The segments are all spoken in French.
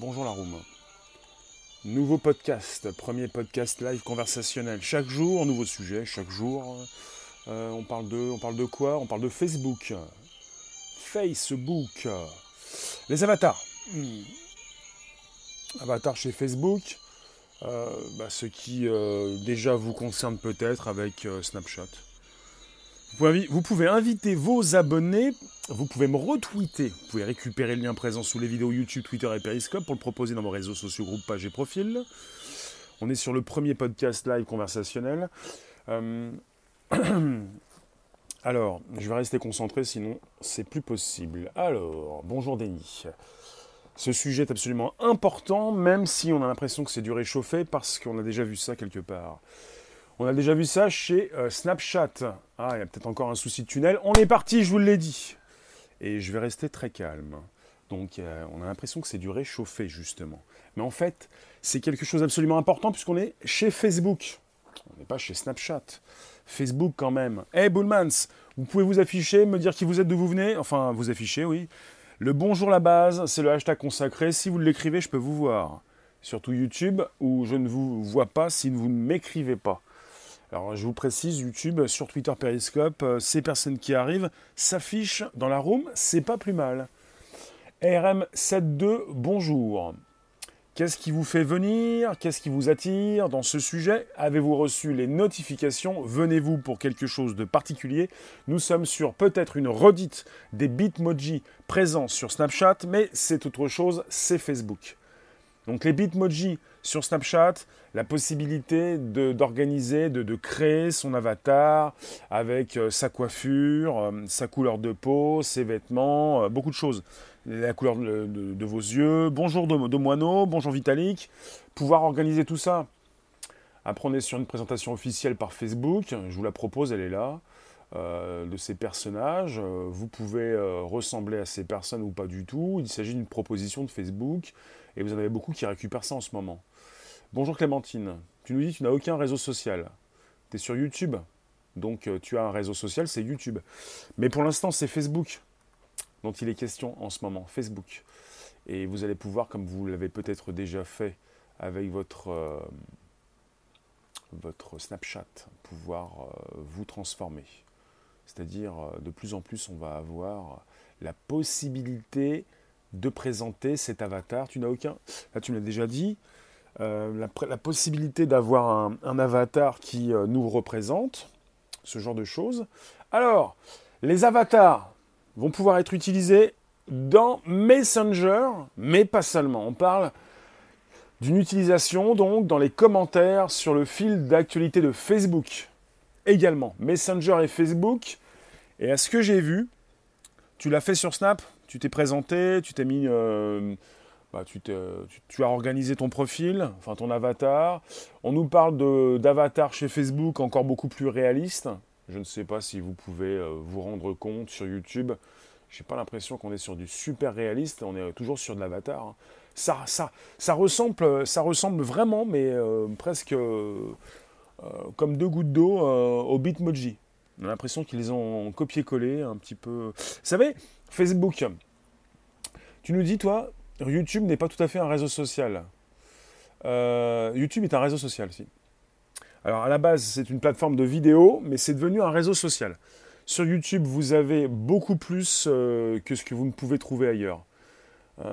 Bonjour la room. Nouveau podcast, premier podcast live conversationnel. Chaque jour, nouveau sujet, chaque jour. euh, on, parle de, on parle de quoi? On parle de Facebook. Facebook. Les avatars. Hmm. Avatars chez Facebook. Euh, bah, ce qui euh, déjà vous concerne peut-être avec euh, Snapchat. Vous pouvez, inviter vos abonnés, vous pouvez me retweeter, vous pouvez récupérer le lien présent sous les vidéos YouTube, Twitter et Periscope pour le proposer dans vos réseaux sociaux, groupes, pages et profils. On est sur le premier podcast live conversationnel. Euh, Alors, je vais rester concentré, sinon c'est plus possible. Alors, bonjour Denis. Ce sujet est absolument important, même si on a l'impression que c'est du réchauffé, parce qu'on a déjà vu ça quelque part. On a déjà vu ça chez euh, Snapchat. Ah, il y a peut-être encore un souci de tunnel. On est parti, je vous l'ai dit. Et je vais rester très calme. Donc, euh, on a l'impression que c'est du réchauffé, justement. Mais en fait, c'est quelque chose d'absolument important, puisqu'on est chez Facebook. On n'est pas chez Snapchat. Facebook, quand même. Hey, Bullmans, vous pouvez vous afficher, me dire qui vous êtes, d'où vous venez? Enfin, vous afficher, oui. Le bonjour la base, c'est le hashtag consacré. Si vous l'écrivez, je peux vous voir. Surtout YouTube, où je ne vous vois pas si vous ne m'écrivez pas. Alors je vous précise, YouTube, sur Twitter Periscope, euh, ces personnes qui arrivent s'affichent dans la room, c'est pas plus mal. RM72, bonjour. Qu'est-ce qui vous fait venir? Qu'est-ce qui vous attire dans ce sujet? Avez-vous reçu les notifications? Venez-vous pour quelque chose de particulier? Nous sommes sur peut-être une redite des Bitmoji présents sur Snapchat, mais c'est autre chose, c'est Facebook. Donc les Bitmoji sur Snapchat, la possibilité d'organiser, de, créer son avatar avec euh, sa coiffure, euh, sa couleur de peau, ses vêtements, euh, beaucoup de choses. La couleur de, vos yeux, bonjour de, Moineau, bonjour Vitalik, pouvoir organiser tout ça. Est sur une présentation officielle par Facebook, je vous la propose, elle est là. De ces personnages. Vous pouvez ressembler à ces personnes ou pas du tout. Il s'agit d'une proposition de Facebook et vous en avez beaucoup qui récupèrent ça en ce moment. Bonjour Clémentine, tu nous dis que tu n'as aucun réseau social. Tu es sur YouTube, donc tu as un réseau social, c'est YouTube. Mais pour l'instant, c'est Facebook dont il est question en ce moment, Facebook. Et vous allez pouvoir, comme vous l'avez peut-être déjà fait avec votre, euh, votre Snapchat, pouvoir euh, vous transformer. C'est-à-dire, de plus en plus, on va avoir la possibilité de présenter cet avatar. Tu n'as aucun. Là, tu me l'as déjà dit. Euh, la, possibilité d'avoir un, un, avatar qui euh, nous représente, ce genre de choses. Alors, les avatars vont pouvoir être utilisés dans Messenger, mais pas seulement. On parle d'une utilisation donc dans les commentaires sur le fil d'actualité de Facebook également. Messenger et Facebook. Et à ce que j'ai vu, tu l'as fait sur Snap, tu t'es présenté, tu t'es mis. Euh, bah, tu, tu, as organisé ton profil, enfin ton avatar. On nous parle d'avatar chez Facebook encore beaucoup plus réaliste. Je ne sais pas si vous pouvez euh, vous rendre compte sur YouTube. J'ai pas l'impression qu'on est sur du super réaliste, on est toujours sur de l'avatar. Hein. Ça, ça, ça, ressemble, ça ressemble vraiment, mais euh, presque euh, comme deux gouttes d'eau euh, au Bitmoji. On a l'impression qu'ils les ont copié-collé un petit peu. Vous savez, Facebook, tu nous dis, toi, YouTube n'est pas tout à fait un réseau social. Euh, YouTube est un réseau social, si. Alors à la base, c'est une plateforme de vidéo, mais c'est devenu un réseau social. Sur YouTube, vous avez beaucoup plus euh, que ce que vous ne pouvez trouver ailleurs. Euh,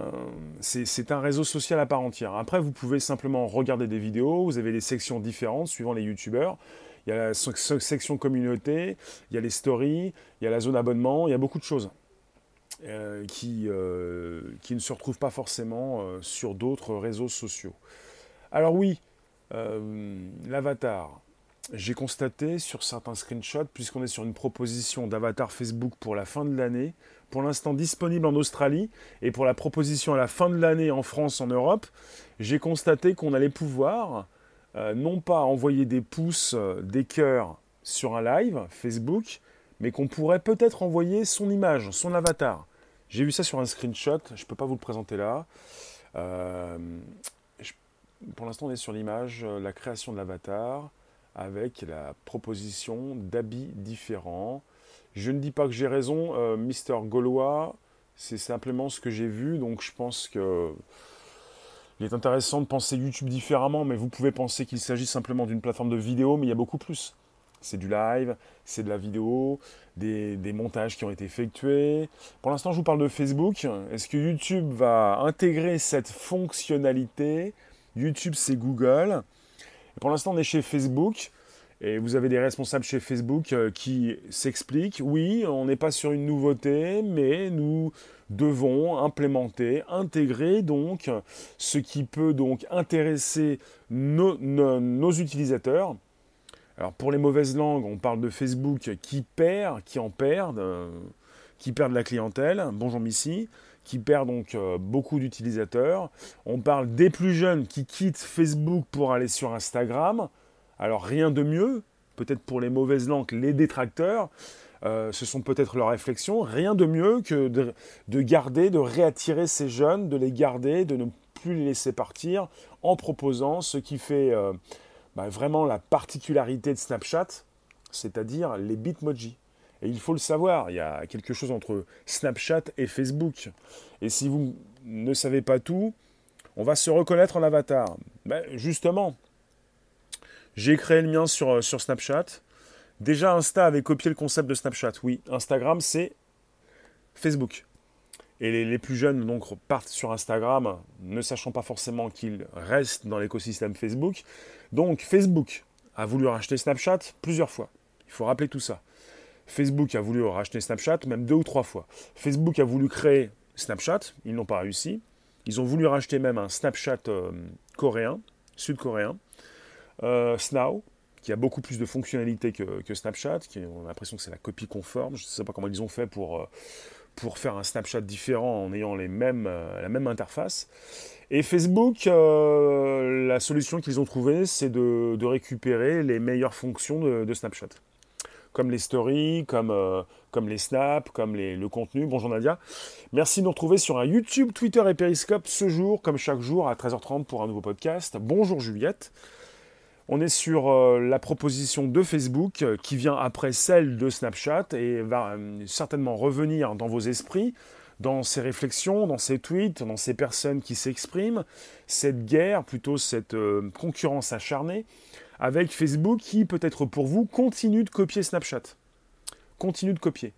c'est un réseau social à part entière. Après, vous pouvez simplement regarder des vidéos, vous avez des sections différentes suivant les youtubeurs. Il y a la section communauté, il y a les stories, il y a la zone abonnement, il y a beaucoup de choses euh, qui, euh, qui, ne se retrouvent pas forcément euh, sur d'autres réseaux sociaux. Alors oui, l'avatar, j'ai constaté sur certains screenshots, puisqu'on est sur une proposition d'avatar Facebook pour la fin de l'année, pour l'instant disponible en Australie, et pour la proposition à la fin de l'année en France, en Europe, j'ai constaté qu'on allait pouvoir non pas envoyer des pouces, des cœurs sur un live Facebook, mais qu'on pourrait peut-être envoyer son image, son avatar. J'ai vu ça sur un screenshot, je ne peux pas vous le présenter là. Euh, pour l'instant, on est sur l'image, la création de l'avatar avec la proposition d'habits différents. Je ne dis pas que j'ai raison, euh, Mister Gaulois, C'est simplement ce que j'ai vu, donc je pense que il est intéressant de penser YouTube différemment, mais vous pouvez penser qu'il s'agit simplement d'une plateforme de vidéo, mais il y a beaucoup plus. C'est du live, c'est de la vidéo, des, montages qui ont été effectués. Pour l'instant, je vous parle de Facebook. Est-ce que YouTube va intégrer cette fonctionnalité? YouTube, c'est Google. Pour l'instant, on est chez Facebook. Et vous avez des responsables chez Facebook euh, qui s'expliquent, oui, on n'est pas sur une nouveauté, mais nous devons implémenter, intégrer donc ce qui peut donc intéresser nos, utilisateurs. Alors pour les mauvaises langues, on parle de Facebook qui perd, qui en perd, euh, qui perd la clientèle. Bonjour Missy qui perd donc euh, beaucoup d'utilisateurs. On parle des plus jeunes qui quittent Facebook pour aller sur Instagram. Alors rien de mieux, peut-être pour les mauvaises langues, les détracteurs, euh, ce sont peut-être leurs réflexions, rien de mieux que de, garder, de réattirer ces jeunes, de les garder, de ne plus les laisser partir, en proposant ce qui fait euh, bah, vraiment la particularité de Snapchat, c'est-à-dire les bitmojis. Et il faut le savoir, il y a quelque chose entre Snapchat et Facebook. Et si vous ne savez pas tout, on va se reconnaître en avatar. Ben, justement, j'ai créé le mien euh, sur Snapchat. Déjà, Insta avait copié le concept de Snapchat. Oui, Instagram, c'est Facebook. Et les, plus jeunes donc partent sur Instagram, ne sachant pas forcément qu'ils restent dans l'écosystème Facebook. Donc Facebook a voulu racheter Snapchat plusieurs fois. Il faut rappeler tout ça. Facebook a voulu racheter Snapchat même deux ou trois fois. Facebook a voulu créer Snapchat, ils n'ont pas réussi. Ils ont voulu racheter même un Snapchat euh, coréen, sud-coréen. Euh, Snow, qui a beaucoup plus de fonctionnalités que, Snapchat, qui, on a l'impression que c'est la copie conforme. Je ne sais pas comment ils ont fait pour, euh, pour faire un Snapchat différent en ayant euh, la même interface. Et Facebook, la solution qu'ils ont trouvée, c'est de, récupérer les meilleures fonctions de, Snapchat. Comme les stories, comme, comme les snaps, comme le contenu. Bonjour Nadia. Merci de nous retrouver sur un YouTube, Twitter et Periscope ce jour, comme chaque jour, à 13h30 pour un nouveau podcast. Bonjour Juliette. On est sur euh, la proposition de Facebook euh, qui vient après celle de Snapchat et va euh, certainement revenir dans vos esprits, dans ces réflexions, dans ces tweets, dans ces personnes qui s'expriment, cette guerre, plutôt cette concurrence acharnée avec Facebook qui, peut-être pour vous, continue de copier Snapchat. Continue de copier.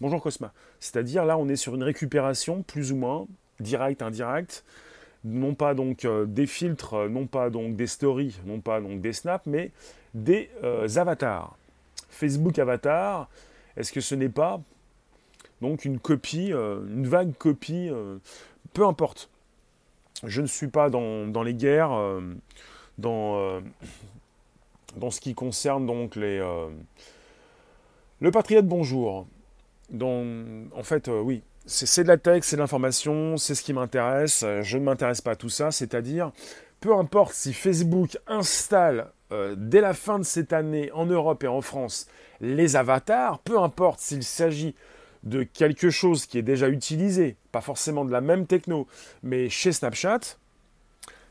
Bonjour Cosma. C'est-à-dire là, on est sur une récupération plus ou moins, direct, indirect, non pas donc euh, des filtres, euh, non pas donc des stories, non pas donc des snaps, mais des euh, avatars. Facebook Avatar, est-ce que ce n'est pas donc une copie, une vague copie, peu importe. Je ne suis pas dans, les guerres, dans, dans ce qui concerne donc les... le Patriote Bonjour. en fait, oui, c'est de la tech, c'est de l'information, c'est ce qui m'intéresse. Je ne m'intéresse pas à tout ça. C'est-à-dire, peu importe si Facebook installe euh, dès la fin de cette année en Europe et en France les avatars, peu importe s'il s'agit de quelque chose qui est déjà utilisé, pas forcément de la même techno, mais chez Snapchat,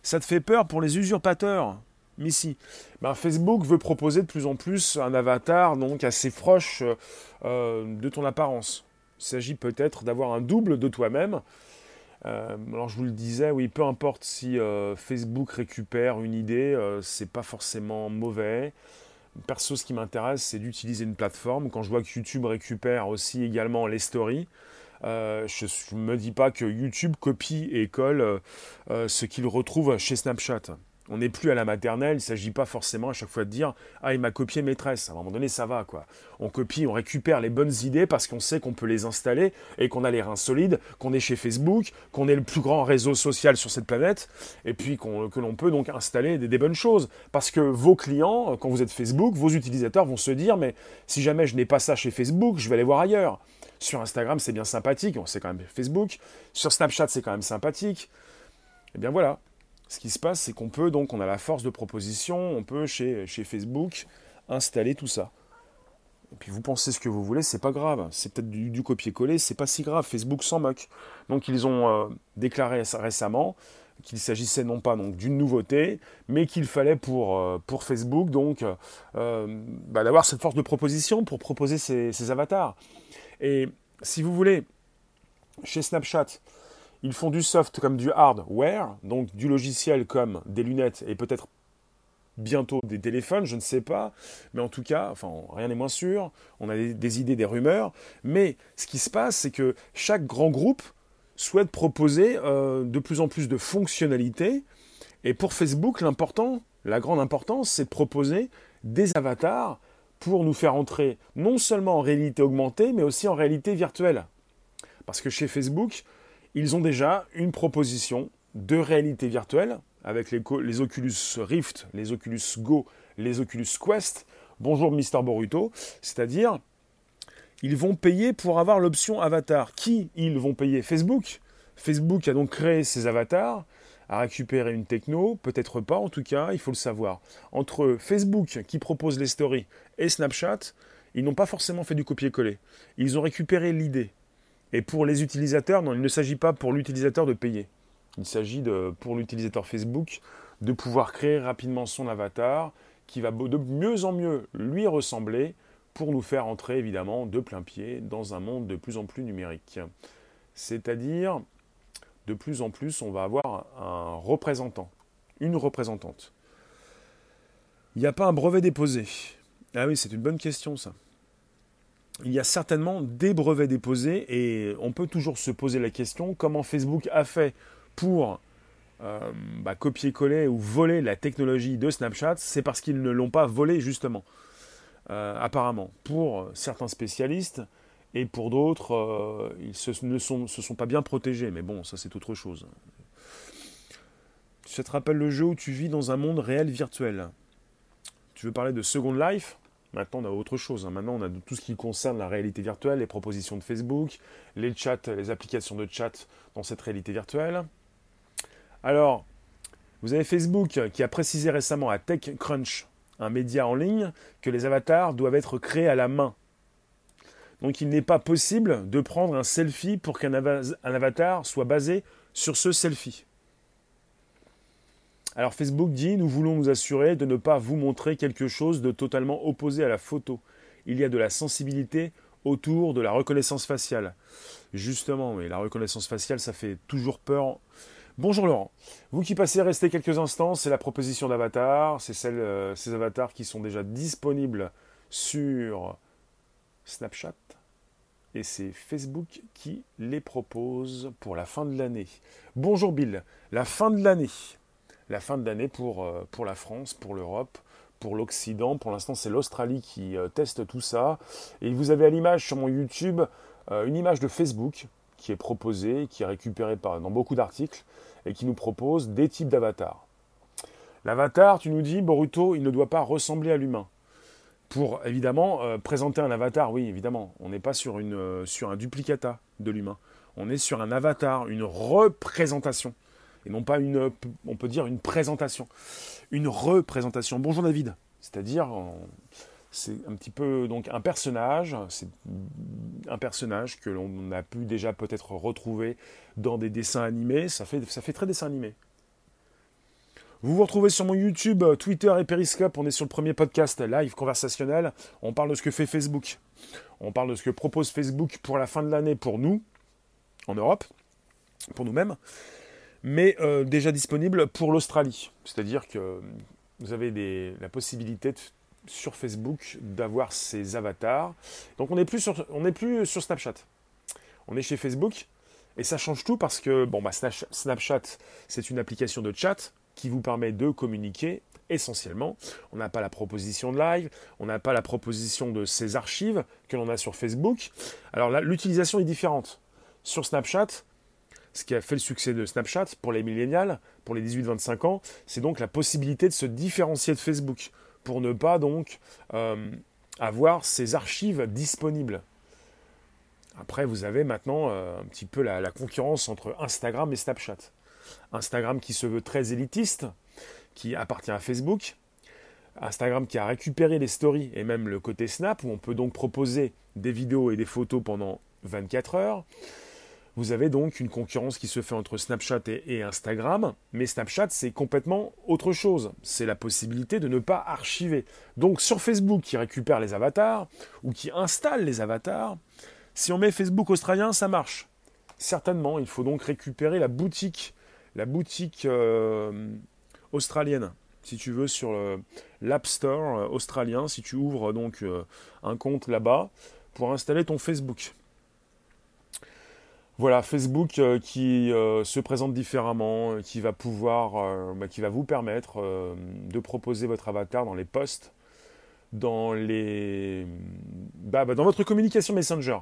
ça te fait peur pour les usurpateurs. Missy. Ben, Facebook veut proposer de plus en plus un avatar donc assez proche euh, de ton apparence. Il s'agit peut-être d'avoir un double de toi-même. Euh, alors je vous le disais, oui, peu importe si euh, Facebook récupère une idée, euh, c'est pas forcément mauvais. Perso, ce qui m'intéresse, c'est d'utiliser une plateforme. Quand je vois que YouTube récupère aussi également les stories, je ne me dis pas que YouTube copie et colle ce qu'il retrouve chez Snapchat. On n'est plus à la maternelle, il ne s'agit pas forcément à chaque fois de dire Ah, il m'a copié maîtresse. À un moment donné, ça va, quoi. On copie, on récupère les bonnes idées parce qu'on sait qu'on peut les installer et qu'on a les reins solides, qu'on est chez Facebook, qu'on est le plus grand réseau social sur cette planète, et puis que l'on peut donc installer des, bonnes choses. Parce que vos clients, quand vous êtes Facebook, vos utilisateurs vont se dire Mais si jamais je n'ai pas ça chez Facebook, je vais aller voir ailleurs. Sur Instagram, c'est bien sympathique, c'est quand même Facebook. Sur Snapchat, c'est quand même sympathique. Et eh bien voilà, ce qui se passe, c'est qu'on peut, donc, on a la force de proposition, on peut chez, Facebook installer tout ça. Et puis vous pensez ce que vous voulez, c'est pas grave. C'est peut-être du, copier-coller, c'est pas si grave. Facebook s'en moque. Donc ils ont euh, déclaré récemment qu'il s'agissait non pas d'une nouveauté, mais qu'il fallait pour, euh, pour Facebook donc euh, bah, d'avoir cette force de proposition pour proposer ces, ces avatars. Et si vous voulez, Chez Snapchat, ils font du soft comme du hardware, donc du logiciel comme des lunettes et peut-être bientôt des téléphones, je ne sais pas, mais en tout cas, enfin, rien n'est moins sûr, on a des, idées, des rumeurs, mais ce qui se passe, c'est que chaque grand groupe souhaite proposer euh, de plus en plus de fonctionnalités, et pour Facebook, l'important, la grande importance, c'est de proposer des avatars pour nous faire entrer non seulement en réalité augmentée, mais aussi en réalité virtuelle. Parce que chez Facebook, ils ont déjà une proposition de réalité virtuelle avec les, Oculus Rift, les Oculus Go, les Oculus Quest. Bonjour Mister Boruto, c'est-à-dire ils vont payer pour avoir l'option avatar. Qui ils vont payer? Facebook? Facebook a donc créé ses avatars, a récupéré une techno, peut-être pas en tout cas, il faut le savoir. Entre Facebook qui propose les stories et Snapchat, ils n'ont pas forcément fait du copier-coller. Ils ont récupéré l'idée. Et pour les utilisateurs, non, il ne s'agit pas pour l'utilisateur de payer. Il s'agit pour l'utilisateur Facebook de pouvoir créer rapidement son avatar qui va de mieux en mieux lui ressembler pour nous faire entrer évidemment de plein pied dans un monde de plus en plus numérique. C'est-à-dire, de plus en plus, on va avoir un représentant, une représentante. Il n'y a pas un brevet déposé. Ah oui, c'est une bonne question ça il y a certainement des brevets déposés et on peut toujours se poser la question comment Facebook a fait pour euh, bah, copier-coller ou voler la technologie de Snapchat, c'est parce qu'ils ne l'ont pas volé justement, euh, apparemment. Pour certains spécialistes et pour d'autres, euh, ils ne se sont pas bien protégés, mais bon, ça c'est autre chose. Ça te rappelle le jeu où tu vis dans un monde réel virtuel? Tu veux parler de Second Life? Maintenant, on a autre chose. Hein. Maintenant, on a tout ce qui concerne la réalité virtuelle, les propositions de Facebook, les chats, les applications de chat dans cette réalité virtuelle. Alors, vous avez Facebook qui a précisé récemment à TechCrunch, un média en ligne, que les avatars doivent être créés à la main. Donc, il n'est pas possible de prendre un selfie pour qu'un avatar soit basé sur ce selfie. Alors Facebook dit, nous voulons nous assurer de ne pas vous montrer quelque chose de totalement opposé à la photo. Il y a de la sensibilité autour de la reconnaissance faciale. Justement, mais la reconnaissance faciale, ça fait toujours peur. Bonjour Laurent. Vous qui passez rester quelques instants, c'est la proposition d'avatar. C'est euh, ces avatars qui sont déjà disponibles sur Snapchat. Et c'est Facebook qui les propose pour la fin de l'année. Bonjour Bill. La fin de l'année la fin de l'année pour, euh, pour la France, pour l'Europe, pour l'Occident. Pour l'instant, c'est l'Australie qui euh, teste tout ça. Et vous avez à l'image sur mon YouTube euh, une image de Facebook qui est proposée, qui est récupérée dans beaucoup d'articles et qui nous propose des types d'avatars. L'avatar, tu nous dis, Boruto, il ne doit pas ressembler à l'humain. Pour évidemment présenter un avatar, oui, évidemment, on n'est pas sur un duplicata de l'humain. On est sur un avatar, une représentation et non pas une, on peut dire une présentation, une représentation. Bonjour David, c'est-à-dire c'est un petit peu donc un personnage, c'est un personnage que l'on a pu déjà peut-être retrouver dans des dessins animés, ça fait, ça fait très dessin animé. Vous vous retrouvez sur mon YouTube, Twitter et Periscope. On est sur le premier podcast live conversationnel. On parle de ce que fait Facebook. On parle de ce que propose Facebook pour la fin de l'année pour nous, en Europe, pour nous-mêmes mais euh, déjà disponible pour l'Australie. C'est-à-dire que vous avez la possibilité sur Facebook d'avoir ces avatars. Donc on n'est plus, sur, plus sur Snapchat. On est chez Facebook et ça change tout parce que bon, bah, Snapchat, c'est une application de chat qui vous permet de communiquer essentiellement. On n'a pas la proposition de live, on n'a pas la proposition de ces archives que l'on a sur Facebook. Alors là, l'utilisation est différente. Sur Snapchat, ce qui a fait le succès de Snapchat pour les millénials, pour les 18-25 ans, c'est donc la possibilité de se différencier de Facebook pour ne pas donc euh, avoir ces archives disponibles. Après, vous avez maintenant euh, un petit peu la, la, concurrence entre Instagram et Snapchat. Instagram qui se veut très élitiste, qui appartient à Facebook. Instagram qui a récupéré les stories et même le côté Snap, où on peut donc proposer des vidéos et des photos pendant 24 heures. Vous avez donc une concurrence qui se fait entre Snapchat et, Instagram, mais Snapchat c'est complètement autre chose. C'est la possibilité de ne pas archiver. Donc sur Facebook qui récupère les avatars ou qui installe les avatars, si on met Facebook australien, ça marche. Certainement, il faut donc récupérer la boutique, euh, australienne, si tu veux, sur l'App Store euh, australien, si tu ouvres donc euh, un compte là-bas pour installer ton Facebook. Voilà, Facebook qui se présente différemment, qui va pouvoir, bah, qui va vous permettre de proposer votre avatar dans les posts, dans les, bah, bah, dans votre communication Messenger.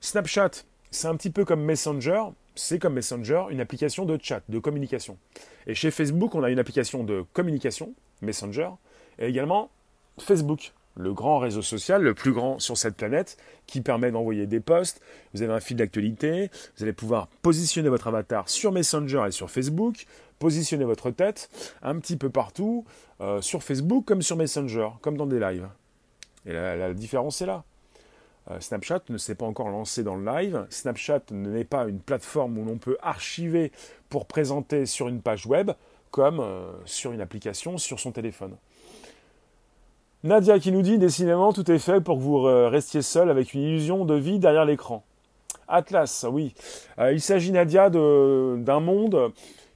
Snapchat, c'est un petit peu comme Messenger, c'est comme Messenger, une application de chat, de communication. Et chez Facebook, on a une application de communication, Messenger, et également Facebook, le grand réseau social, le plus grand sur cette planète, qui permet d'envoyer des posts. Vous avez un fil d'actualité, vous allez pouvoir positionner votre avatar sur Messenger et sur Facebook, positionner votre tête un petit peu partout, euh, sur Facebook comme sur Messenger, comme dans des lives. Et la différence est là. Euh, Snapchat ne s'est pas encore lancé dans le live. Snapchat n'est pas une plateforme où l'on peut archiver pour présenter sur une page web comme euh, sur une application sur son téléphone. Nadia qui nous dit décidément tout est fait pour que vous euh, restiez seul avec une illusion de vie derrière l'écran. Atlas, oui. il s'agit Nadia d'un monde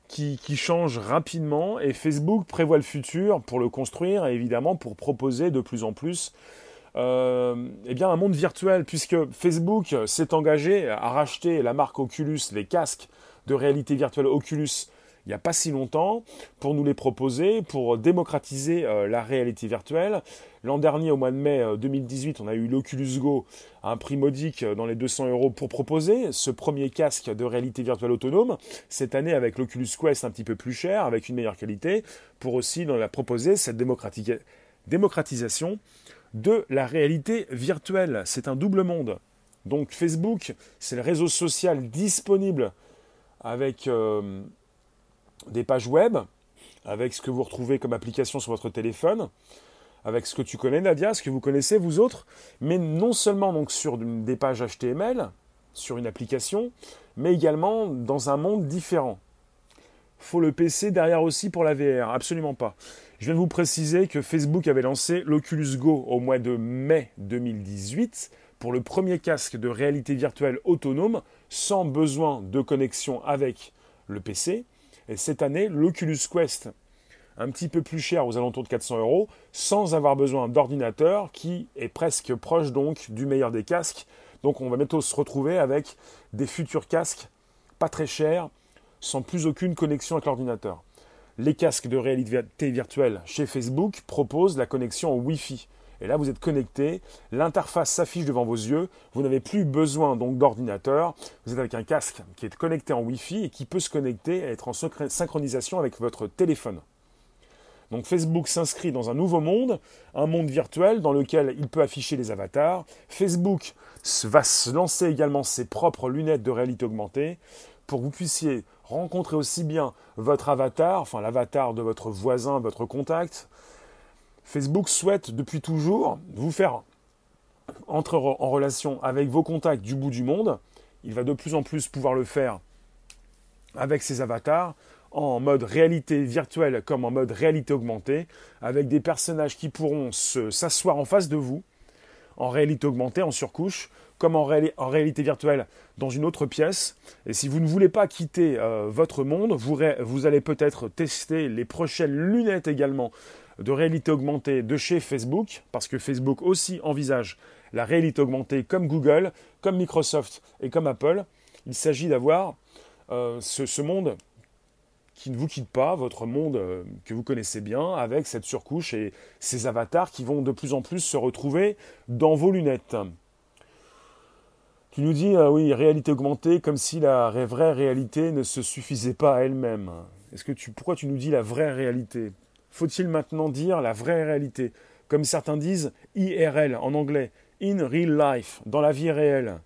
qui, qui, change rapidement et Facebook prévoit le futur pour le construire et évidemment pour proposer de plus en plus euh, eh bien un monde virtuel, puisque Facebook s'est engagé à racheter la marque Oculus, les casques de réalité virtuelle Oculus, il n'y a pas si longtemps, pour nous les proposer, pour démocratiser euh, la réalité virtuelle. L'an dernier, au mois de mai 2018, euh, on a eu l'Oculus Go à un prix modique dans les 200 euros pour proposer ce premier casque de réalité virtuelle autonome. Cette année, avec l'Oculus Quest un petit peu plus cher, avec une meilleure qualité, pour aussi dans la proposer cette démocratisation de la réalité virtuelle. C'est un double monde. Donc Facebook, c'est le réseau social disponible avec euh, des pages web, avec ce que vous retrouvez comme application sur votre téléphone, avec ce que tu connais Nadia, ce que vous connaissez vous autres, mais non seulement donc sur des pages HTML, sur une application, mais également dans un monde différent. Faut le PC derrière aussi pour la VR, absolument pas. Je viens de vous préciser que Facebook avait lancé l'Oculus Go au mois de mai 2018 pour le premier casque de réalité virtuelle autonome sans besoin de connexion avec le PC. Et cette année, l'Oculus Quest, un petit peu plus cher, aux alentours de 400 euros, sans avoir besoin d'ordinateur, qui est presque proche donc du meilleur des casques. Donc on va bientôt se retrouver avec des futurs casques pas très chers, sans plus aucune connexion avec l'ordinateur les casques de réalité virtuelle chez Facebook proposent la connexion au Wi-Fi. Et là, vous êtes connecté, l'interface s'affiche devant vos yeux, vous n'avez plus besoin donc d'ordinateur, vous êtes avec un casque qui est connecté en Wi-Fi et qui peut se connecter et être en synchronisation avec votre téléphone. Donc Facebook s'inscrit dans un nouveau monde, un monde virtuel dans lequel il peut afficher les avatars. Facebook va se lancer également ses propres lunettes de réalité augmentée pour que vous puissiez rencontrer aussi bien votre avatar, enfin l'avatar de votre voisin, votre contact. Facebook souhaite depuis toujours vous faire entrer en relation avec vos contacts du bout du monde. Il va de plus en plus pouvoir le faire avec ses avatars en mode réalité virtuelle comme en mode réalité augmentée, avec des personnages qui pourront s'asseoir en face de vous, en réalité augmentée, en surcouche, comme en, réalité virtuelle dans une autre pièce. Et si vous ne voulez pas quitter euh, votre monde, vous, vous allez peut-être tester les prochaines lunettes également de réalité augmentée de chez Facebook, parce que Facebook aussi envisage la réalité augmentée comme Google, comme Microsoft et comme Apple. Il s'agit d'avoir euh, ce, monde qui ne vous quitte pas, votre monde euh, que vous connaissez bien, avec cette surcouche et ces avatars qui vont de plus en plus se retrouver dans vos lunettes. Tu nous dis, ah oui, réalité augmentée, comme si la vraie réalité ne se suffisait pas à elle-même. Est-ce que tu, pourquoi tu nous dis la vraie réalité? Faut-il maintenant dire la vraie réalité? Comme certains disent, IRL en anglais, in real life, dans la vie réelle.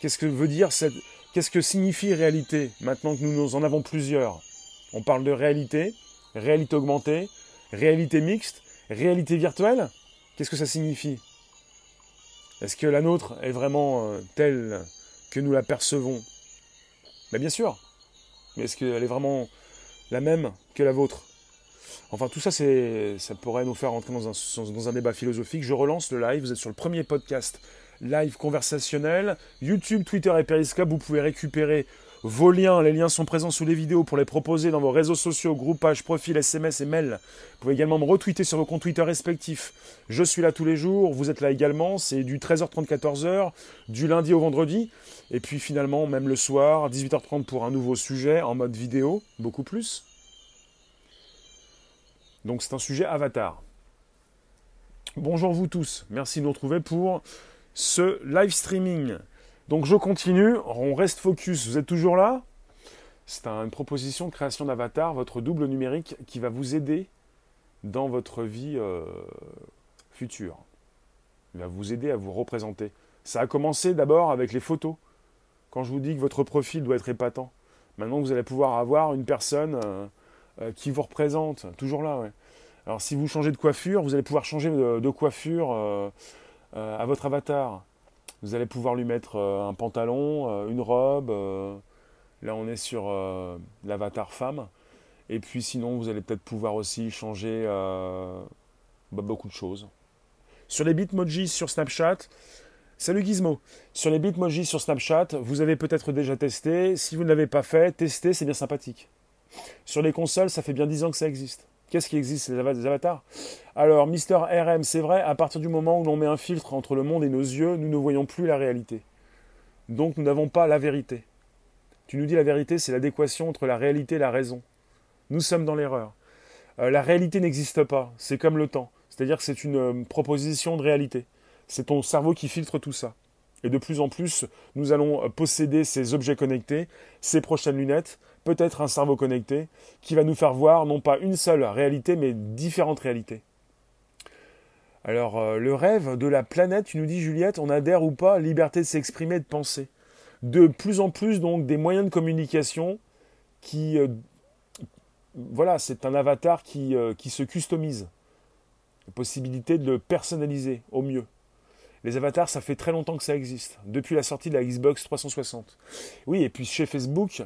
Qu'est-ce que veut dire cette, qu'est-ce que signifie réalité maintenant que nous en avons plusieurs? On parle de réalité, réalité augmentée, réalité mixte, réalité virtuelle? Qu'est-ce que ça signifie? Est-ce que la nôtre est vraiment euh, telle que nous la percevons? Ben, Bien sûr. Mais est-ce qu'elle est vraiment la même que la vôtre? Enfin, tout ça, ça pourrait nous faire entrer dans un, dans un débat philosophique. Je relance le live. Vous êtes sur le premier podcast live conversationnel. YouTube, Twitter et Periscope, vous pouvez récupérer vos liens. Les liens sont présents sous les vidéos pour les proposer dans vos réseaux sociaux, groupages, profils, SMS et mails. Vous pouvez également me retweeter sur vos comptes Twitter respectifs. Je suis là tous les jours, vous êtes là également. C'est du 13h30, 14h, du lundi au vendredi. Et puis finalement, même le soir, 18h30 pour un nouveau sujet en mode vidéo, beaucoup plus. Donc c'est un sujet avatar. Bonjour vous tous, merci de nous retrouver pour ce live streaming. Donc je continue, on reste focus, vous êtes toujours là? C'est une proposition de création d'avatar, votre double numérique qui va vous aider dans votre vie euh, future. Il va vous aider à vous représenter. Ça a commencé d'abord avec les photos. Quand je vous dis que votre profil doit être épatant, maintenant vous allez pouvoir avoir une personne euh, euh, qui vous représente, toujours là. Alors si vous changez de coiffure, vous allez pouvoir changer de, coiffure euh, euh, à votre avatar. Vous allez pouvoir lui mettre un pantalon, une robe. là on est sur l'avatar femme. Et puis sinon vous allez peut-être pouvoir aussi changer bah, beaucoup de choses. Sur les bitmojis sur Snapchat, Salut Gizmo. Sur les bitmojis sur Snapchat, vous avez peut-être déjà testé. Si vous ne l'avez pas fait, testez, c'est bien sympathique. Sur les consoles, ça fait bien 10 ans que ça existe. Qu'est-ce qui existe Les avatars? Alors, Mister RM, c'est vrai, à partir du moment où l'on met un filtre entre le monde et nos yeux, nous ne voyons plus la réalité. Donc, nous n'avons pas la vérité. Tu nous dis la vérité, c'est l'adéquation entre la réalité et la raison. Nous sommes dans l'erreur. Euh, la réalité n'existe pas, c'est comme le temps. C'est-à-dire que c'est une euh, proposition de réalité. C'est ton cerveau qui filtre tout ça. Et de plus en plus, nous allons euh, posséder ces objets connectés, ces prochaines lunettes, peut-être un cerveau connecté, qui va nous faire voir non pas une seule réalité, mais différentes réalités. Alors, euh, le rêve de la planète, tu nous dis Juliette, on adhère ou pas liberté de s'exprimer, de penser. De plus en plus, donc, des moyens de communication qui... Euh, voilà, c'est un avatar qui, euh, qui se customise. La possibilité de le personnaliser au mieux. Les avatars, ça fait très longtemps que ça existe, depuis la sortie de la Xbox 360. Oui, et puis chez Facebook,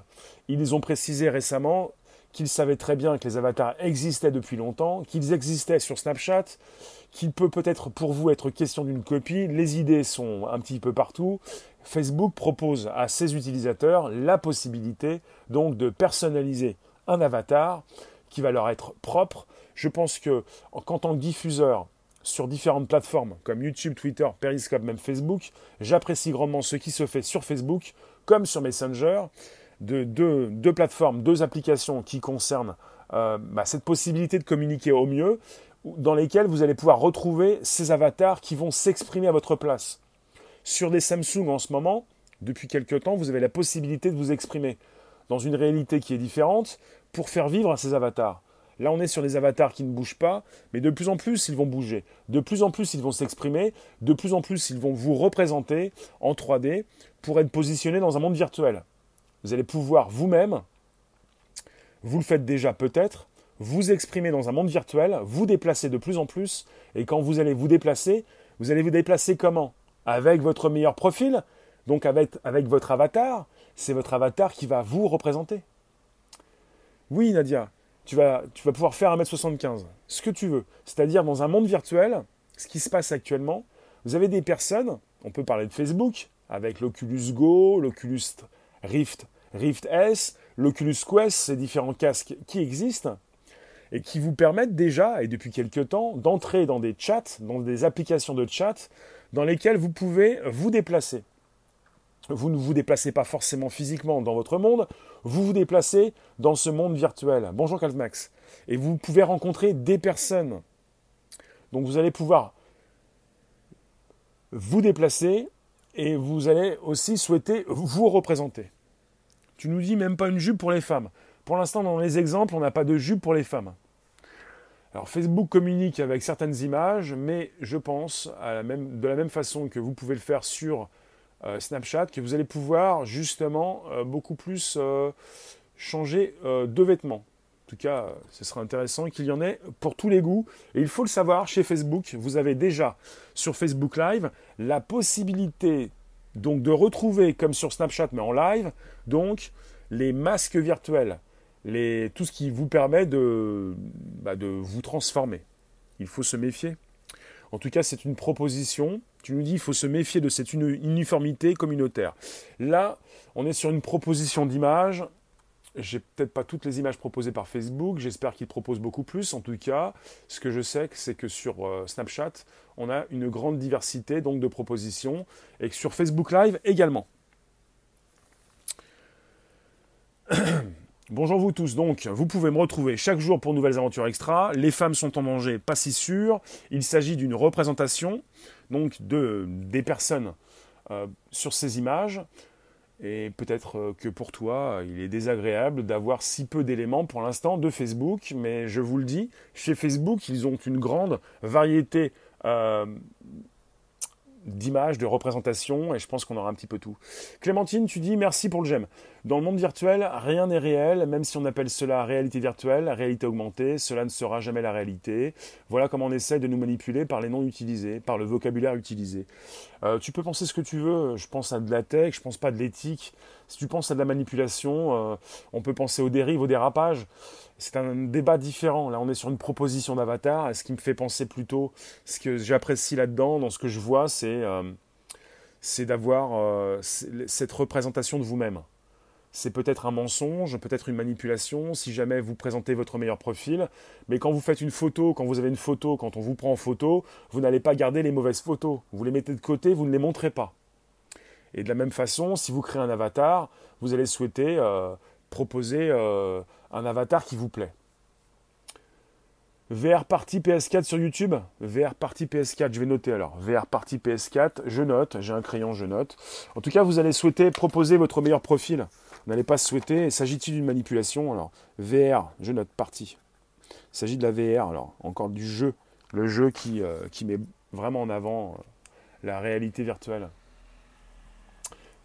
ils ont précisé récemment qu'ils savaient très bien que les avatars existaient depuis longtemps, qu'ils existaient sur Snapchat, qu'il peut peut-être pour vous être question d'une copie, les idées sont un petit peu partout. Facebook propose à ses utilisateurs la possibilité donc de personnaliser un avatar qui va leur être propre. Je pense que tant que diffuseur, sur différentes plateformes comme YouTube, Twitter, Periscope, même Facebook. J'apprécie grandement ce qui se fait sur Facebook comme sur Messenger, de deux, plateformes, deux applications qui concernent euh, bah, cette possibilité de communiquer au mieux, dans lesquelles vous allez pouvoir retrouver ces avatars qui vont s'exprimer à votre place. Sur des Samsung en ce moment, depuis quelques temps, vous avez la possibilité de vous exprimer dans une réalité qui est différente pour faire vivre ces avatars. Là, on est sur des avatars qui ne bougent pas, mais de plus en plus, ils vont bouger. De plus en plus, ils vont s'exprimer. De plus en plus, ils vont vous représenter en 3D pour être positionnés dans un monde virtuel. Vous allez pouvoir vous-même, vous le faites déjà peut-être, vous exprimer dans un monde virtuel, vous déplacer de plus en plus. Et quand vous allez vous déplacer, vous allez vous déplacer comment? Avec votre meilleur profil, donc avec, avec votre avatar. C'est votre avatar qui va vous représenter. Oui, Nadia, tu vas, pouvoir faire 1m75, ce que tu veux. C'est-à-dire dans un monde virtuel, ce qui se passe actuellement, vous avez des personnes, on peut parler de Facebook, avec l'Oculus Go, l'Oculus Rift, Rift S, l'Oculus Quest, ces différents casques qui existent et qui vous permettent déjà, et depuis quelques temps, d'entrer dans des chats, dans des applications de chat, dans lesquelles vous pouvez vous déplacer. Vous ne vous déplacez pas forcément physiquement dans votre monde, vous vous déplacez dans ce monde virtuel. Bonjour Calmax. Et vous pouvez rencontrer des personnes. Donc vous allez pouvoir vous déplacer et vous allez aussi souhaiter vous représenter. Tu nous dis même pas une jupe pour les femmes. Pour l'instant, dans les exemples, on n'a pas de jupe pour les femmes. Alors Facebook communique avec certaines images, mais je pense de la même façon que vous pouvez le faire sur Snapchat que vous allez pouvoir justement euh, beaucoup plus euh, changer de vêtements. En tout cas, ce sera intéressant qu'il y en ait pour tous les goûts. Et il faut le savoir, chez Facebook, vous avez déjà sur Facebook Live la possibilité donc de retrouver, comme sur Snapchat mais en live, donc les masques virtuels, tout ce qui vous permet bah, de vous transformer. Il faut se méfier. En tout cas, c'est une proposition Tu nous dis qu'il faut se méfier de cette uniformité communautaire. Là, on est sur une proposition d'image. J'ai peut-être pas toutes les images proposées par Facebook. J'espère qu'ils proposent beaucoup plus. En tout cas, ce que je sais, c'est que sur euh, Snapchat, on a une grande diversité donc de propositions et que sur Facebook Live également. Bonjour vous tous, donc vous pouvez me retrouver chaque jour pour nouvelles aventures extra. Les femmes sont en danger, pas si sûr. Il s'agit d'une représentation donc de, des personnes euh, sur ces images. Et peut-être euh, que pour toi, il est désagréable d'avoir si peu d'éléments pour l'instant de Facebook, mais je vous le dis, chez Facebook, ils ont une grande variété euh, d'images, de représentations, et je pense qu'on aura un petit peu tout. Clémentine, tu dis merci pour le j'aime. Dans le monde virtuel, rien n'est réel, même si on appelle cela réalité virtuelle, réalité augmentée, cela ne sera jamais la réalité. Voilà comment on essaie de nous manipuler par les noms utilisés, par le vocabulaire utilisé. Euh, tu peux penser ce que tu veux, je pense à de la tech, je pense pas de l'éthique. Si tu penses à de la manipulation, euh, on peut penser aux dérives, aux dérapages c'est un débat différent. Là, on est sur une proposition d'avatar. Ce qui me fait penser plutôt, ce que j'apprécie là-dedans, dans ce que je vois, c'est euh, d'avoir euh, cette représentation de vous-même. C'est peut-être un mensonge, peut-être une manipulation, si jamais vous présentez votre meilleur profil. Mais quand vous faites une photo, quand vous avez une photo, quand on vous prend en photo, vous n'allez pas garder les mauvaises photos. Vous les mettez de côté, vous ne les montrez pas. Et de la même façon, si vous créez un avatar, vous allez souhaiter euh, proposer un avatar qui vous plaît. VR Party PS4 sur YouTube. VR Party PS4, je vais noter alors. VR Party PS4, je note, j'ai un crayon, je note. En tout cas, vous allez souhaiter proposer votre meilleur profil. Vous n'allez pas souhaiter, s'agit-il d'une manipulation Alors, VR, je note partie. Il s'agit de la VR, alors, encore du jeu. Le jeu qui, euh, met vraiment en avant euh, la réalité virtuelle.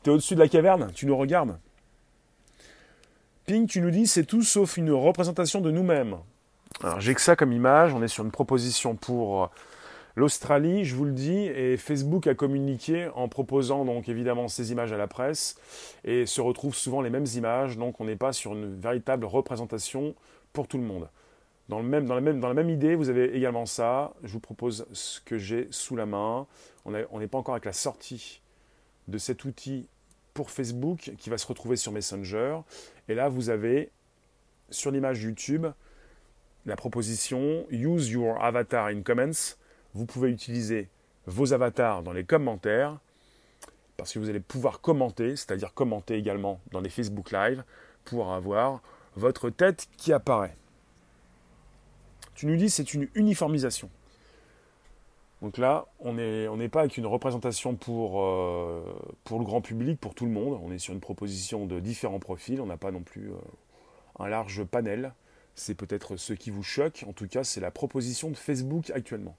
Tu es au-dessus de la caverne, tu nous regardes? Ping, tu nous dis, c'est tout sauf une représentation de nous-mêmes. Alors j'ai que ça comme image, on est sur une proposition pour euh, l'Australie, je vous le dis, et Facebook a communiqué en proposant donc évidemment ces images à la presse, et se retrouvent souvent les mêmes images, donc on n'est pas sur une véritable représentation pour tout le monde. Dans, le même, dans, la même, dans la même idée, vous avez également ça, je vous propose ce que j'ai sous la main, on n'est pas encore avec la sortie de cet outil pour Facebook qui va se retrouver sur Messenger. Et là, vous avez sur l'image YouTube la proposition Use your avatar in comments. Vous pouvez utiliser vos avatars dans les commentaires parce que vous allez pouvoir commenter, c'est-à-dire commenter également dans les Facebook Live pour avoir votre tête qui apparaît. Tu nous dis c'est une uniformisation. Donc là, on n'est pas avec une représentation pour, euh, pour le grand public, pour tout le monde. On est sur une proposition de différents profils. On n'a pas non plus euh, un large panel. C'est peut-être ce qui vous choque. En tout cas, c'est la proposition de Facebook actuellement.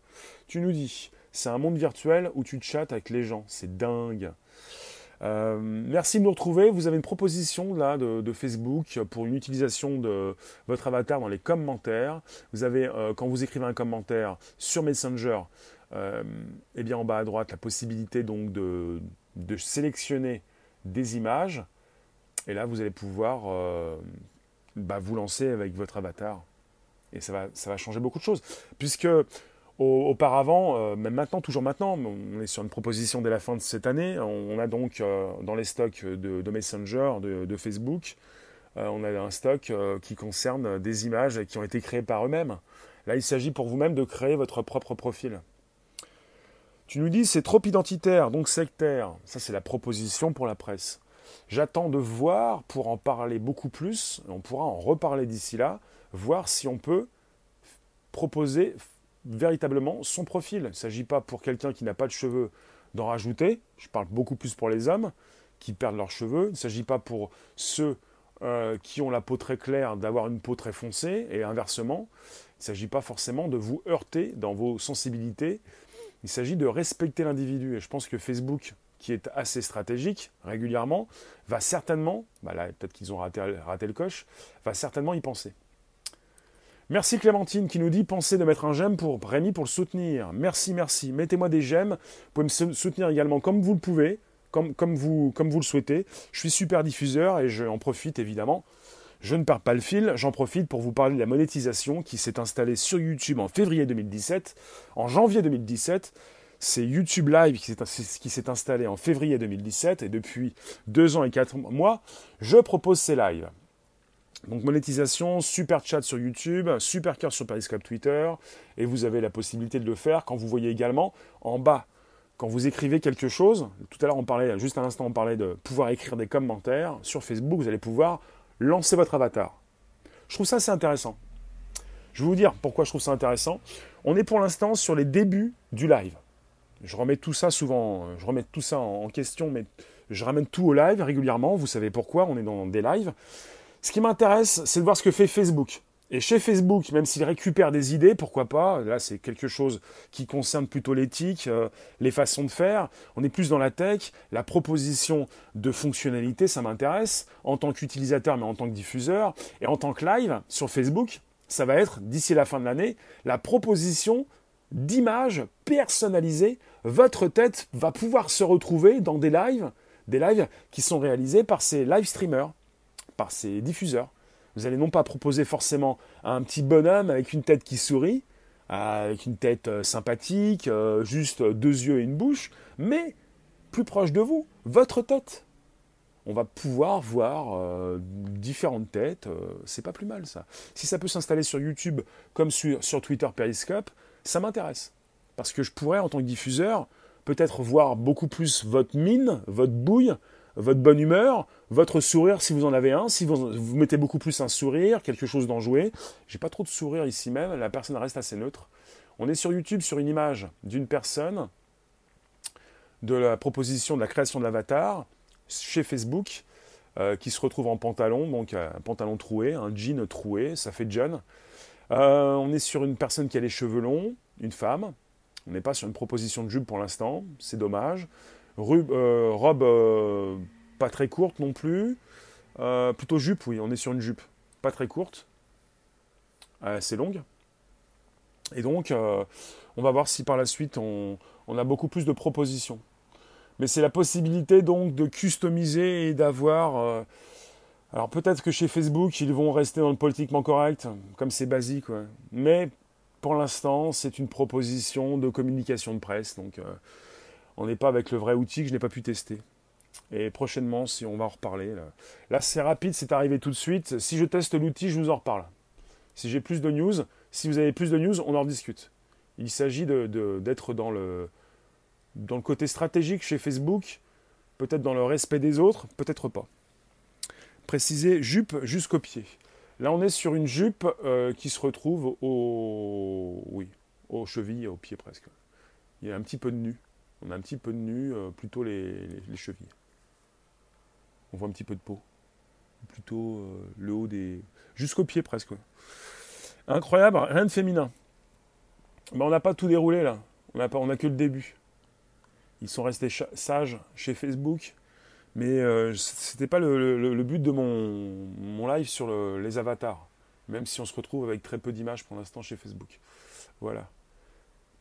Tu nous dis, c'est un monde virtuel où tu chattes avec les gens. C'est dingue. Euh, merci de nous retrouver. Vous avez une proposition là de, Facebook pour une utilisation de votre avatar dans les commentaires. Vous avez, quand vous écrivez un commentaire sur Messenger, euh, et bien en bas à droite, la possibilité donc de, sélectionner des images. Et là, vous allez pouvoir euh, bah, vous lancer avec votre avatar. Et ça va, changer beaucoup de choses. Puisque auparavant, euh, même maintenant, toujours maintenant, on est sur une proposition dès la fin de cette année. On, a donc dans les stocks de, Messenger, de Facebook, on a un stock qui concerne des images qui ont été créées par eux-mêmes. Là, il s'agit pour vous-même de créer votre propre profil. Tu nous dis c'est trop identitaire, donc sectaire. Ça, c'est la proposition pour la presse. J'attends de voir pour en parler beaucoup plus. On pourra en reparler d'ici là, voir si on peut proposer véritablement son profil. Il ne s'agit pas pour quelqu'un qui n'a pas de cheveux d'en rajouter. Je parle beaucoup plus pour les hommes qui perdent leurs cheveux. Il ne s'agit pas pour ceux euh, qui ont la peau très claire d'avoir une peau très foncée et inversement. Il ne s'agit pas forcément de vous heurter dans vos sensibilités il s'agit de respecter l'individu. Et je pense que Facebook, qui est assez stratégique régulièrement, va certainement, bah là peut-être qu'ils ont raté, le coche, va certainement y penser. Merci Clémentine qui nous dit pensez de mettre un j'aime pour Rémi pour le soutenir. Merci, merci. Mettez-moi des j'aime. Vous pouvez me soutenir également comme vous le pouvez, comme, comme, vous, comme vous le souhaitez. Je suis super diffuseur et j'en profite évidemment je ne perds pas le fil, j'en profite pour vous parler de la monétisation qui s'est installée sur YouTube en février 2017. En janvier 2017, c'est YouTube Live qui s'est installé en février 2017 et depuis deux ans et quatre mois, je propose ces lives. Donc monétisation, super chat sur YouTube, super cœur sur Periscope Twitter, et vous avez la possibilité de le faire quand vous voyez également en bas, quand vous écrivez quelque chose, tout à l'heure on parlait, juste à l'instant on parlait de pouvoir écrire des commentaires, sur Facebook vous allez pouvoir lancer votre avatar. Je trouve ça assez intéressant. Je vais vous dire pourquoi je trouve ça intéressant. On est pour l'instant sur les débuts du live. Je remets tout ça souvent, je remets tout ça en question, mais je ramène tout au live régulièrement. Vous savez pourquoi, on est dans des lives. Ce qui m'intéresse, c'est de voir ce que fait Facebook. Et chez Facebook, même s'il récupère des idées, pourquoi pas Là, c'est quelque chose qui concerne plutôt l'éthique, euh, les façons de faire. On est plus dans la tech. La proposition de fonctionnalité, ça m'intéresse en tant qu'utilisateur, mais en tant que diffuseur. Et en tant que live sur Facebook, ça va être, d'ici la fin de l'année, la proposition d'images personnalisées. Votre tête va pouvoir se retrouver dans des lives, des lives qui sont réalisés par ces live streamers, par ces diffuseurs. Vous allez non pas proposer forcément un petit bonhomme avec une tête qui sourit, avec une tête euh, sympathique, euh, juste deux yeux et une bouche, mais plus proche de vous, votre tête. On va pouvoir voir euh, différentes têtes, c'est pas plus mal ça. Si ça peut s'installer sur YouTube comme sur, sur Twitter Periscope, ça m'intéresse. Parce que je pourrais, en tant que diffuseur, peut-être voir beaucoup plus votre mine, votre bouille, votre bonne humeur, votre sourire si vous en avez un, si vous, mettez beaucoup plus un sourire, quelque chose d'enjoué. J'ai pas trop de sourire ici même, la personne reste assez neutre. On est sur YouTube sur une image d'une personne, de la proposition de la création de l'avatar, chez Facebook, euh, qui se retrouve en pantalon, donc un pantalon troué, un jean troué, ça fait jeune. Euh, on est sur une personne qui a les cheveux longs, une femme. On n'est pas sur une proposition de jupe pour l'instant, c'est dommage. Euh, robe euh, pas très courte non plus. plutôt jupe, oui, on est sur une jupe. Pas très courte. assez longue. Et donc, on va voir si par la suite on, a beaucoup plus de propositions. Mais c'est la possibilité donc de customiser et d'avoir alors peut-être que chez Facebook, ils vont rester dans le politiquement correct, comme c'est basique, mais pour l'instant, c'est une proposition de communication de presse, donc euh, on n'est pas avec le vrai outil que je n'ai pas pu tester. Et prochainement, si on va en reparler. Là, c'est rapide, c'est arrivé tout de suite. Si je teste l'outil, je vous en reparle. Si j'ai plus de news, si vous avez plus de news, on en discute. Il s'agit d'être dans, le, côté stratégique chez Facebook, peut-être dans le respect des autres, peut-être pas préciser jupe jusqu'au pied. Là, on est sur une jupe euh, qui se retrouve au, oui, aux chevilles, aux pieds presque. Il y a un petit peu de nu. On a un petit peu de nu, euh, plutôt les, chevilles. On voit un petit peu de peau. Plutôt euh, le haut des. jusqu'au pied presque. Incroyable, rien de féminin. Mais on n'a pas tout déroulé là. On n'a on a que le début. Ils sont restés sages chez Facebook. Mais euh, ce n'était pas le, but de mon, live sur les avatars, même si on se retrouve avec très peu d'images pour l'instant chez Facebook. Voilà.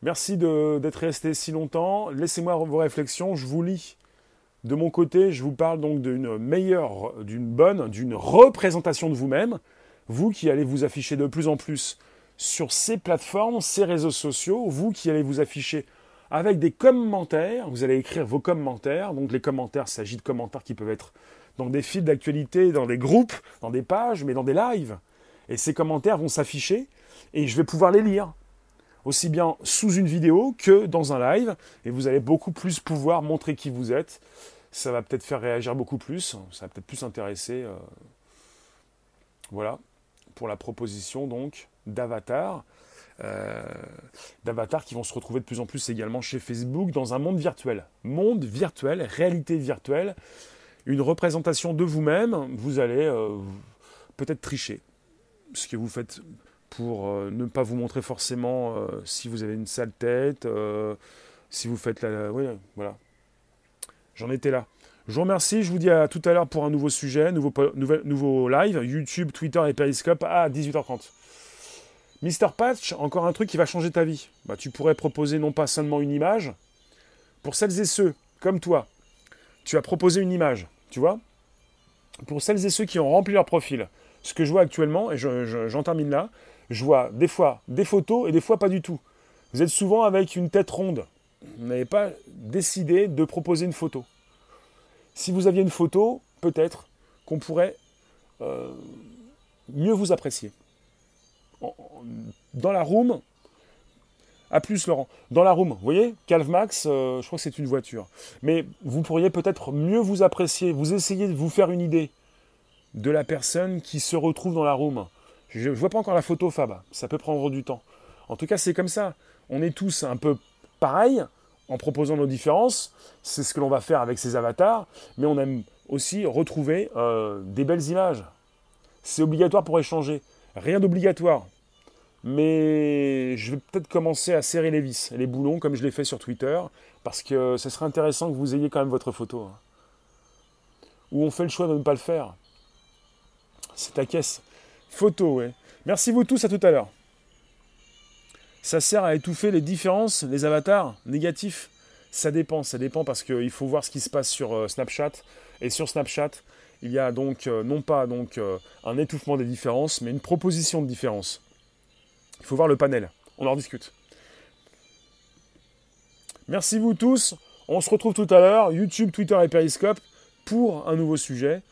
Merci d'être resté si longtemps. Laissez-moi vos réflexions, je vous lis. De mon côté, je vous parle donc d'une meilleure, d'une bonne, d'une représentation de vous-même. Vous qui allez vous afficher de plus en plus sur ces plateformes, ces réseaux sociaux, vous qui allez vous afficher avec des commentaires. Vous allez écrire vos commentaires. Donc les commentaires, il s'agit de commentaires qui peuvent être dans des fils d'actualité, dans des groupes, dans des pages, mais dans des lives. Et ces commentaires vont s'afficher et je vais pouvoir les lire. Aussi bien sous une vidéo que dans un live. Et vous allez beaucoup plus pouvoir montrer qui vous êtes. Ça va peut-être faire réagir beaucoup plus. Ça va peut-être plus intéresser. Euh, voilà. Pour la proposition donc d'avatar. Euh, d'avatars qui vont se retrouver de plus en plus également chez Facebook dans un monde virtuel. Monde virtuel, réalité virtuelle, une représentation de vous-même, vous allez euh, peut-être tricher. Ce que vous faites pour euh, ne pas vous montrer forcément si vous avez une sale tête, si vous faites la... Oui, voilà. J'en étais là. Je vous remercie, je vous dis à tout à l'heure pour un nouveau sujet, nouveau, nouveau live, YouTube, Twitter et Periscope à 18h30. Mister Patch, encore un truc qui va changer ta vie. Bah, tu pourrais proposer non pas seulement une image, pour celles et ceux, comme toi, tu as proposé une image, tu vois Pour celles et ceux qui ont rempli leur profil, ce que je vois actuellement, et j'en termine là, je vois des fois des photos et des fois pas du tout. Vous êtes souvent avec une tête ronde, vous n'avez pas décidé de proposer une photo. Si vous aviez une photo, peut-être qu'on pourrait euh, mieux vous apprécier. Dans la room, à plus Laurent, dans la room, vous voyez, Calvmax, euh, je crois que c'est une voiture. Mais vous pourriez peut-être mieux vous apprécier, vous essayez de vous faire une idée de la personne qui se retrouve dans la room. Je ne vois pas encore la photo, Fab, ça peut prendre du temps. En tout cas, c'est comme ça. On est tous un peu pareils en proposant nos différences. C'est ce que l'on va faire avec ces avatars, mais on aime aussi retrouver euh, des belles images. C'est obligatoire pour échanger. Rien d'obligatoire. Mais je vais peut-être commencer à serrer les vis, les boulons, comme je l'ai fait sur Twitter, parce que ce serait intéressant que vous ayez quand même votre photo. Hein. Ou on fait le choix de ne pas le faire. C'est ta caisse. Photo, ouais. Merci vous tous, à tout à l'heure. Ça sert à étouffer les différences, les avatars négatifs. Ça dépend, ça dépend parce qu'il faut voir ce qui se passe sur euh, Snapchat. Et sur Snapchat, il y a donc euh, non pas euh, un étouffement des différences, mais une proposition de différence. Il faut voir le panel. On en discute. Merci vous tous. On se retrouve tout à l'heure, YouTube, Twitter et Periscope, pour un nouveau sujet.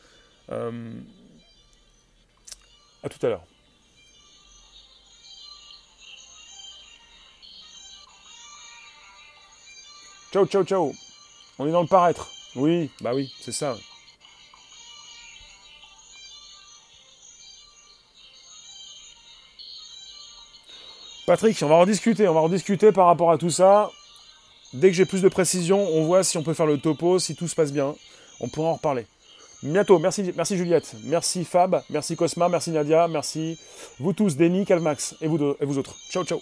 À tout à l'heure. Ciao, ciao, ciao. On est dans le paraître. Oui, bah oui, c'est ça. Patrick, on va en discuter, on va en discuter par rapport à tout ça. Dès que j'ai plus de précision, on voit si on peut faire le topo, si tout se passe bien. On pourra en reparler. Bientôt, merci, merci Juliette, merci Fab, merci Cosma, merci Nadia, merci vous tous, Denis, Calmax et vous, et vous autres. Ciao, ciao.